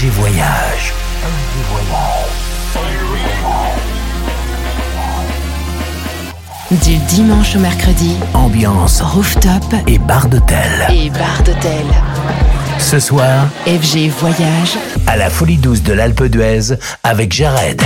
léger voyage. Du dimanche au mercredi, ambiance rooftop et bar d'hôtel. Et bar d'hôtel. Ce soir, FG Voyage à la Folie Douce de l'Alpe d'Huez avec Jared.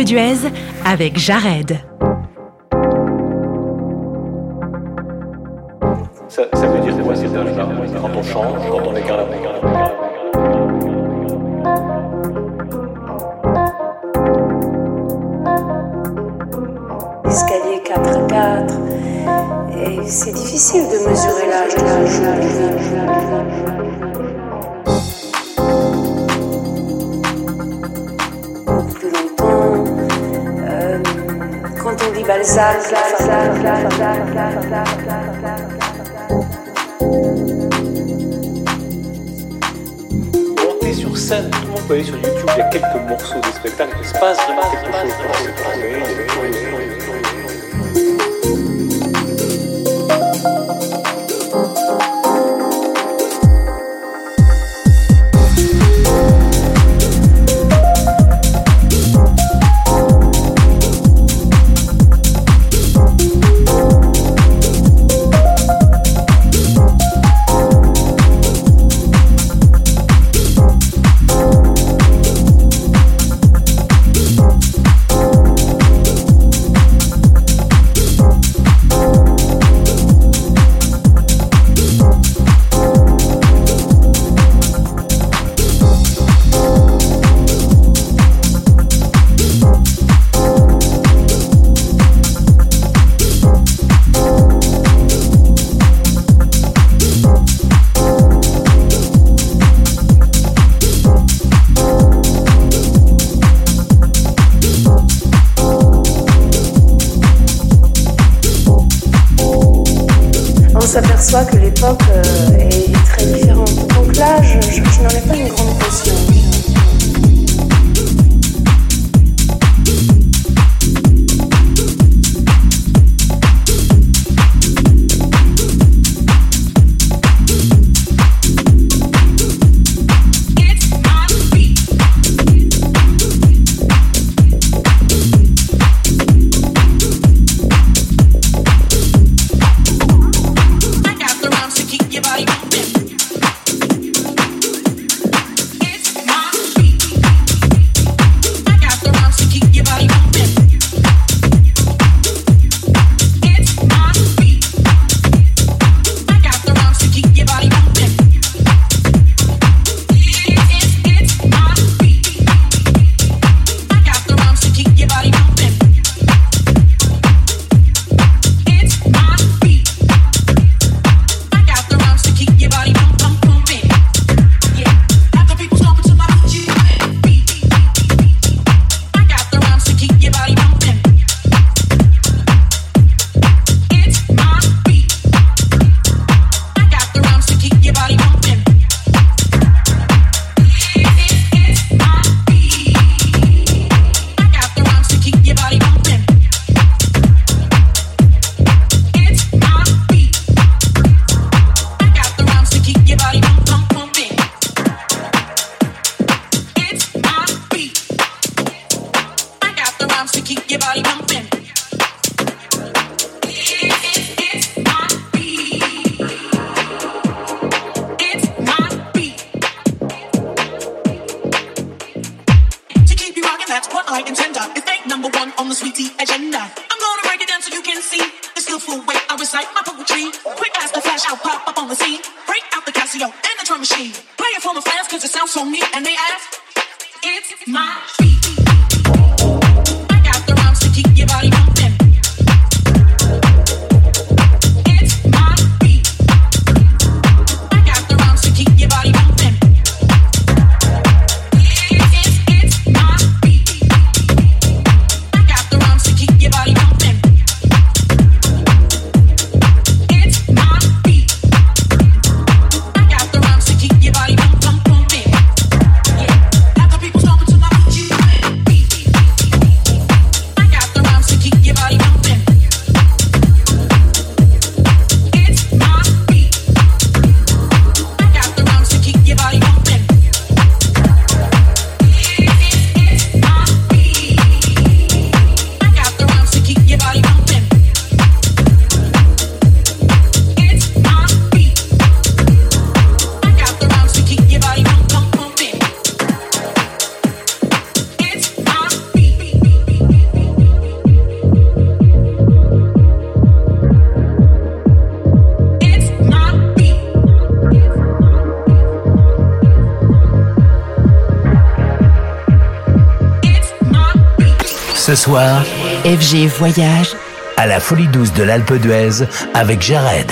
Philippe Duez avec Jared. Ça, veut dire quoi, quand on change, quand on écarte, escalier 4 4 et c'est difficile de mesurer l'âge. Monter sur scène, tout le monde peut aller sur YouTube, il y a quelques morceaux de spectacle, il se. n'en ai pas une grande. sweetie agenda. Voyage à la folie douce de l'Alpe d'Huez avec Jared.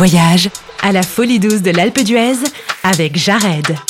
Minuit 2h. FG Voyage à la folie douce de l'Alpe d'Huez avec Jared.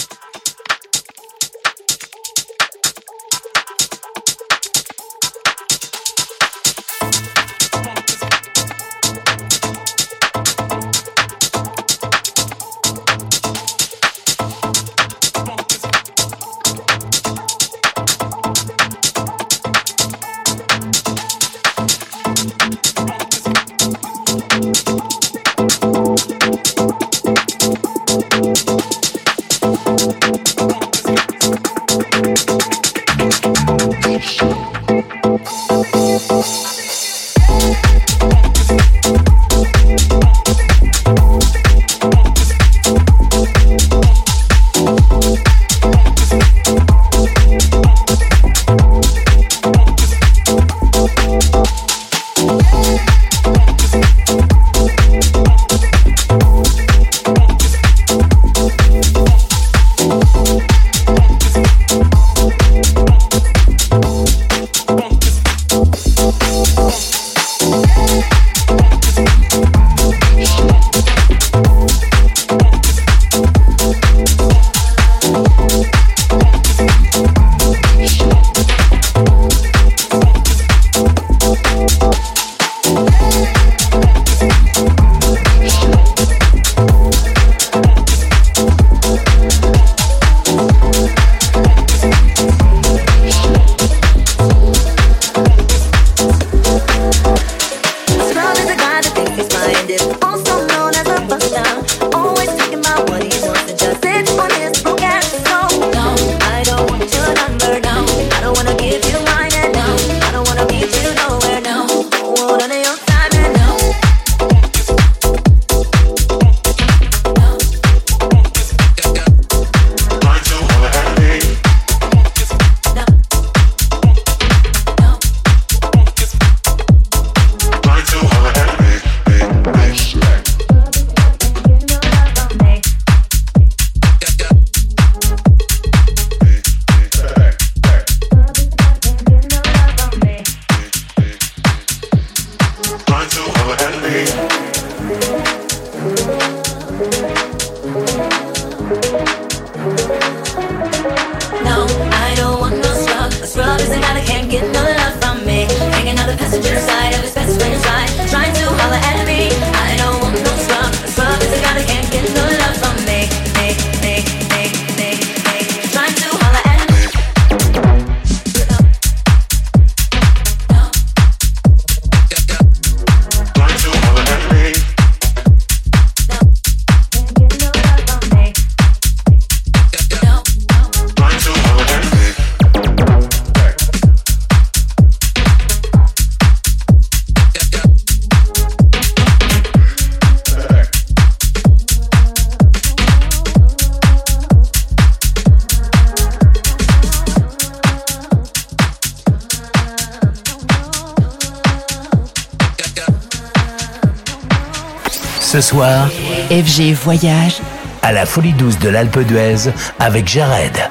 Soir, FG Voyage à la folie douce de l'Alpe d'Huez avec Jared.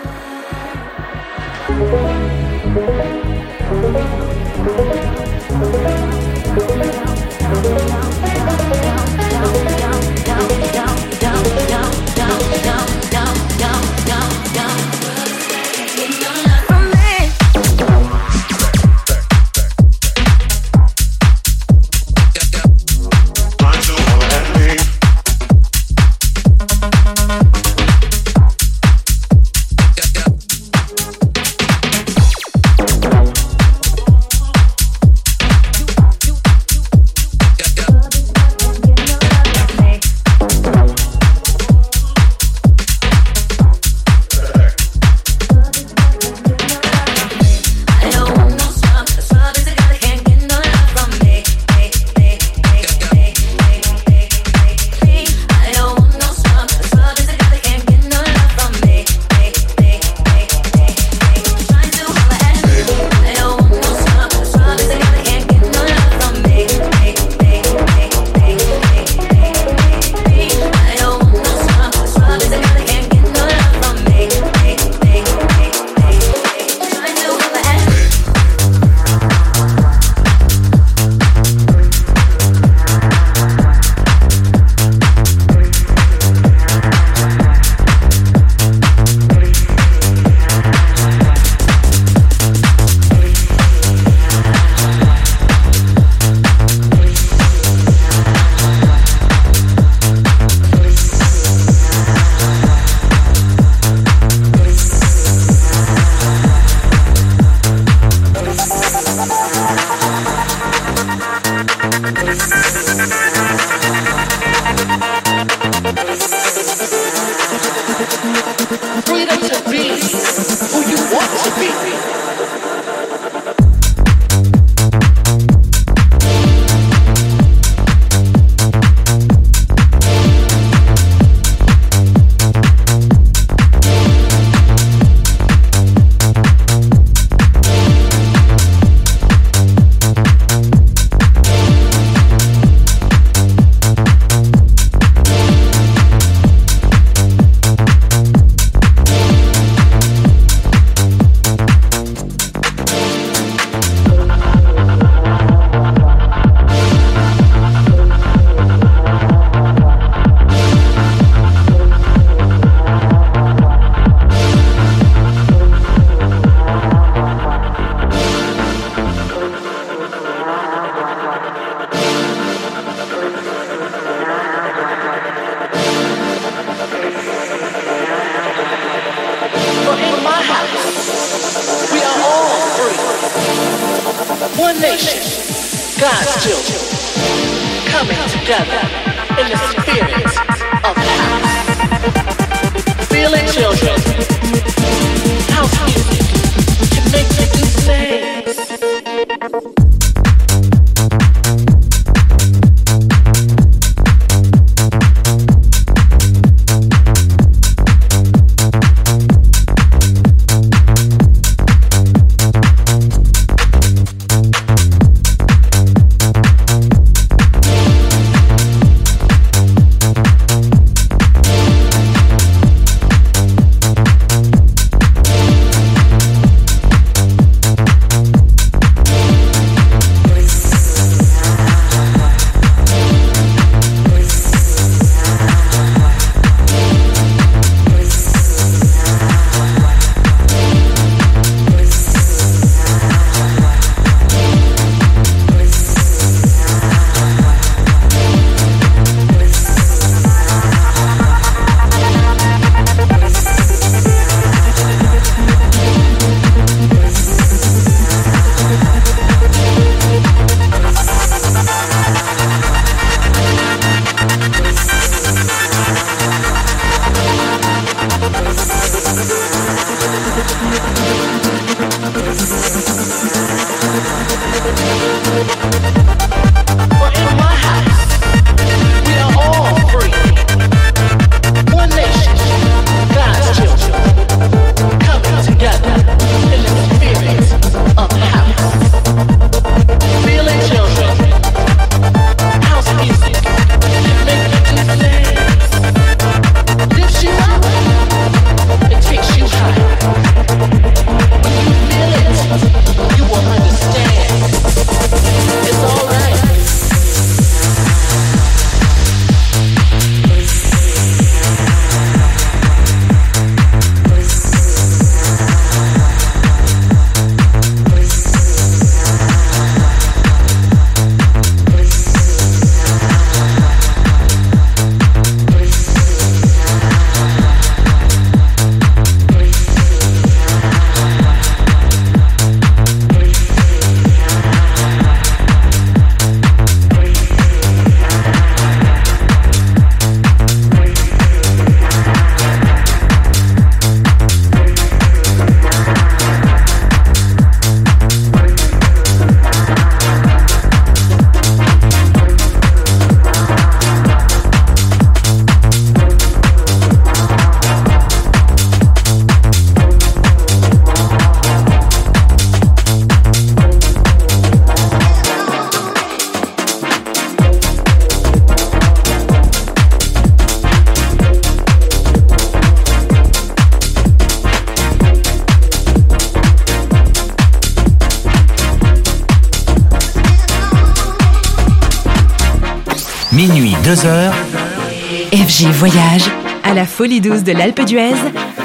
deux. FG Voyage à la Folie douce de l'Alpe d'Huez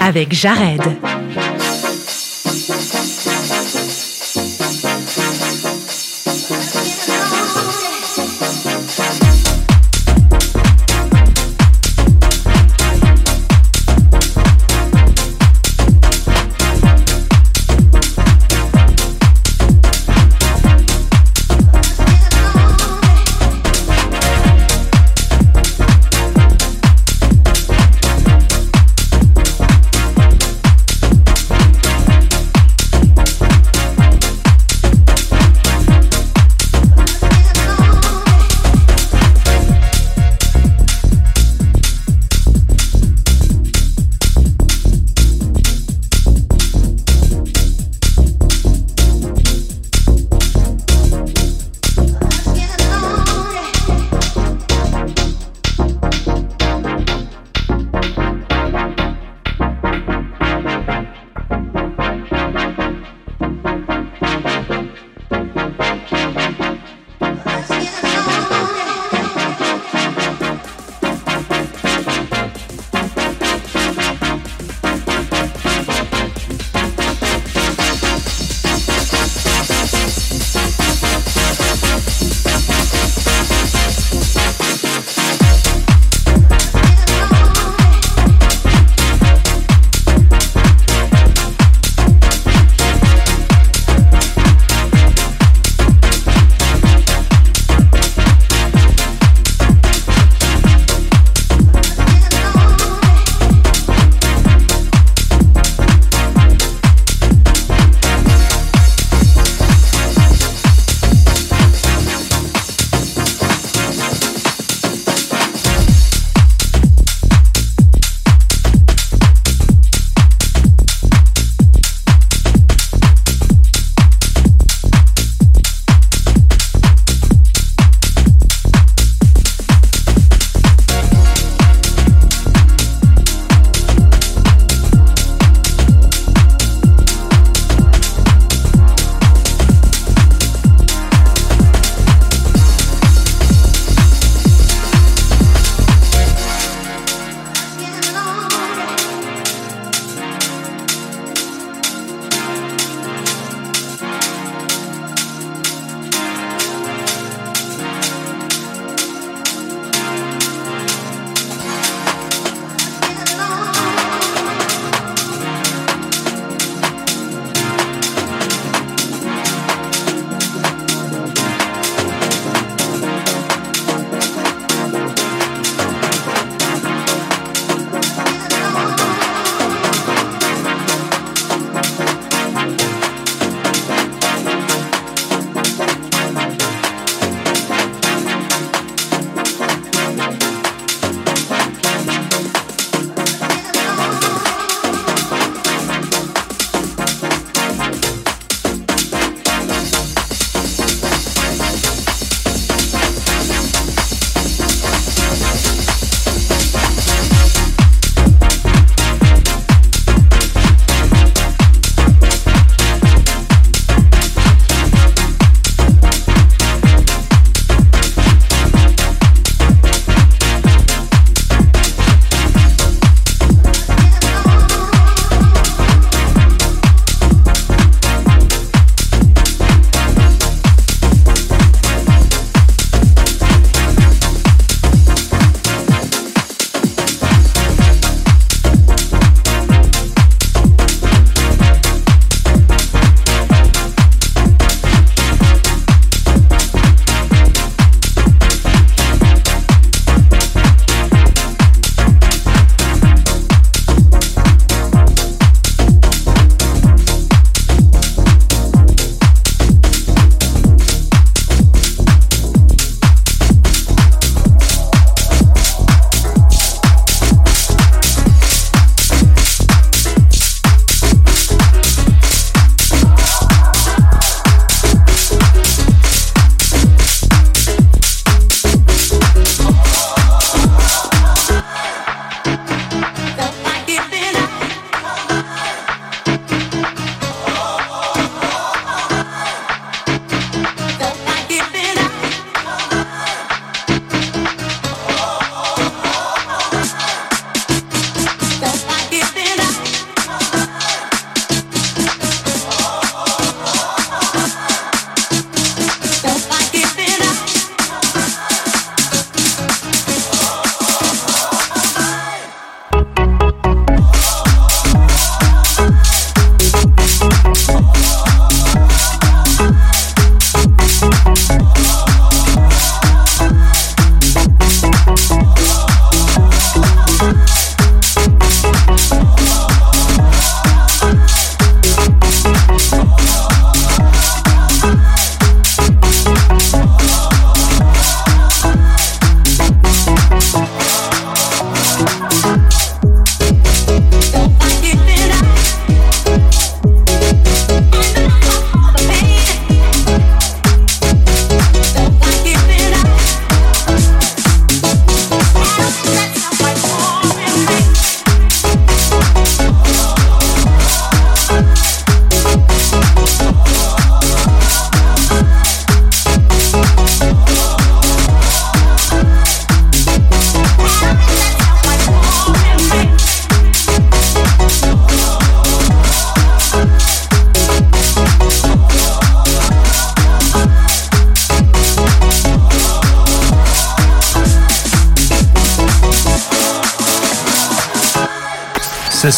avec Jared.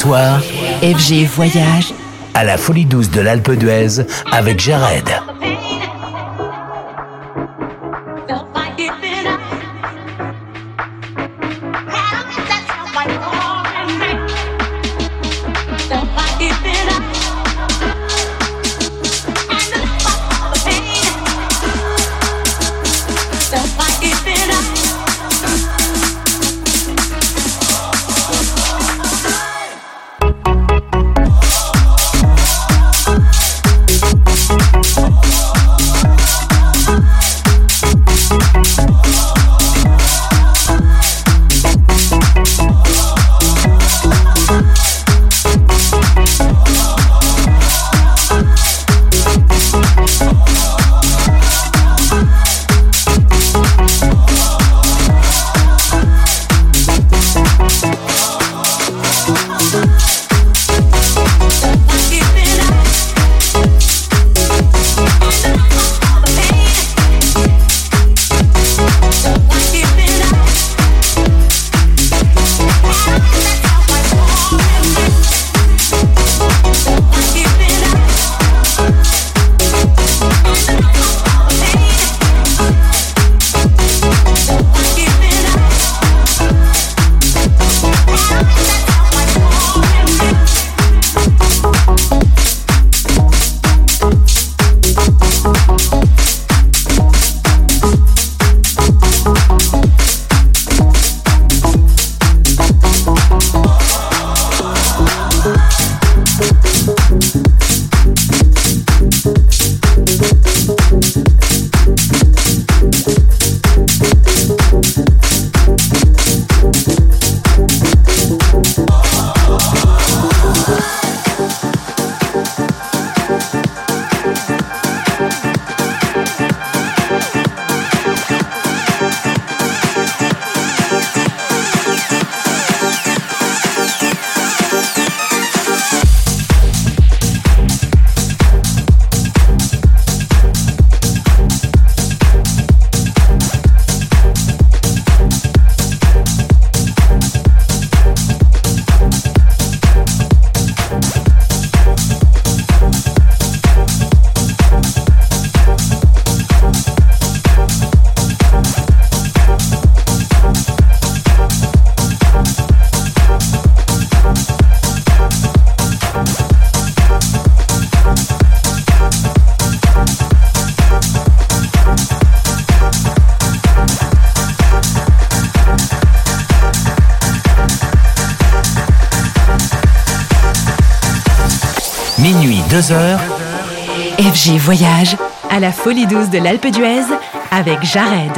FG Voyage à la folie douce de l'Alpe d'Huez avec Jared. Voyage à la folie douce de l'Alpe d'Huez avec Jared.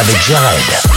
avec Jared.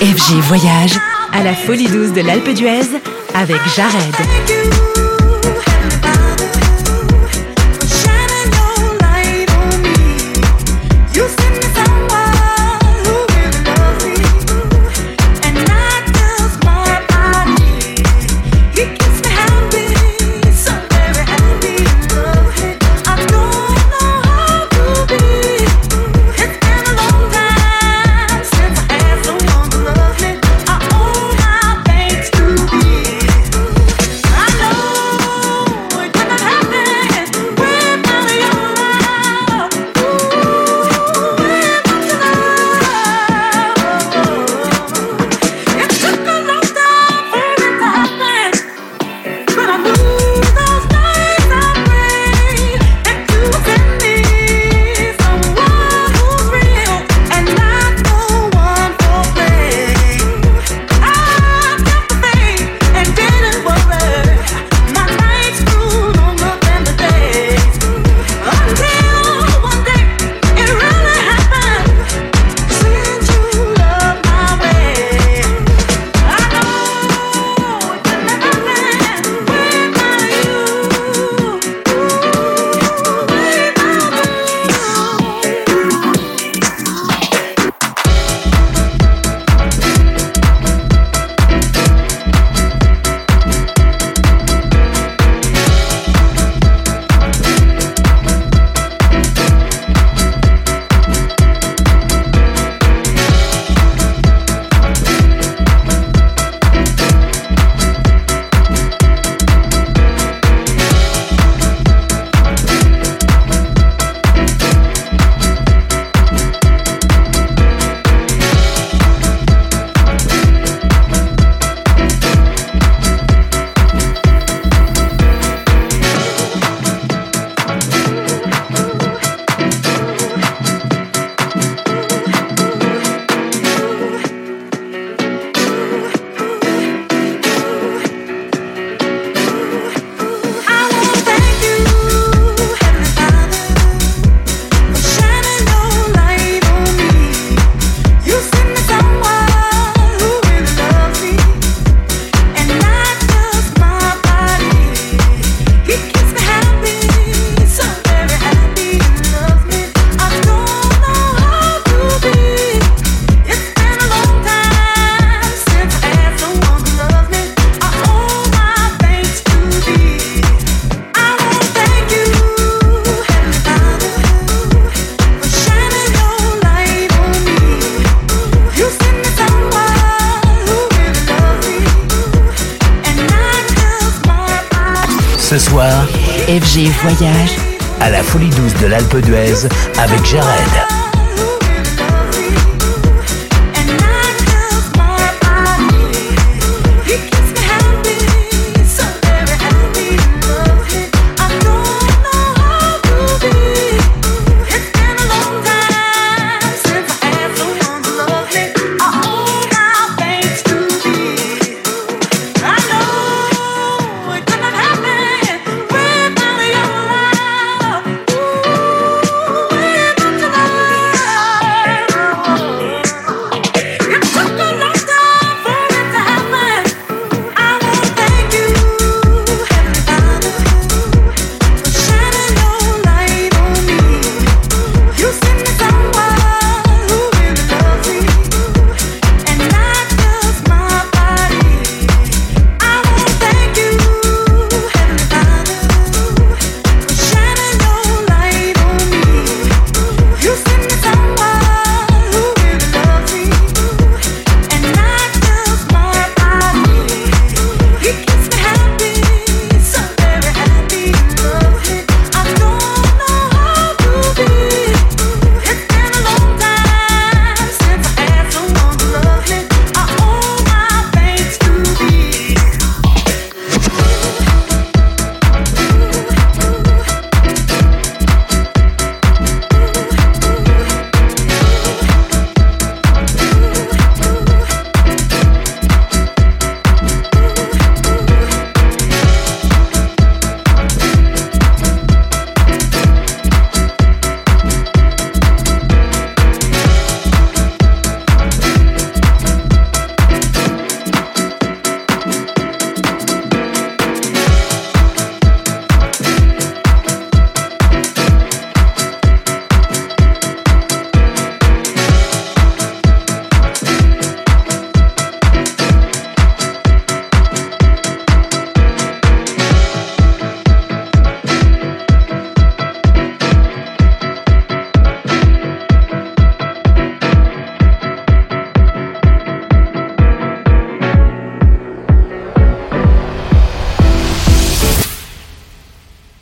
FG Voyage à la Folie Douce de l'Alpe d'Huez avec Jared.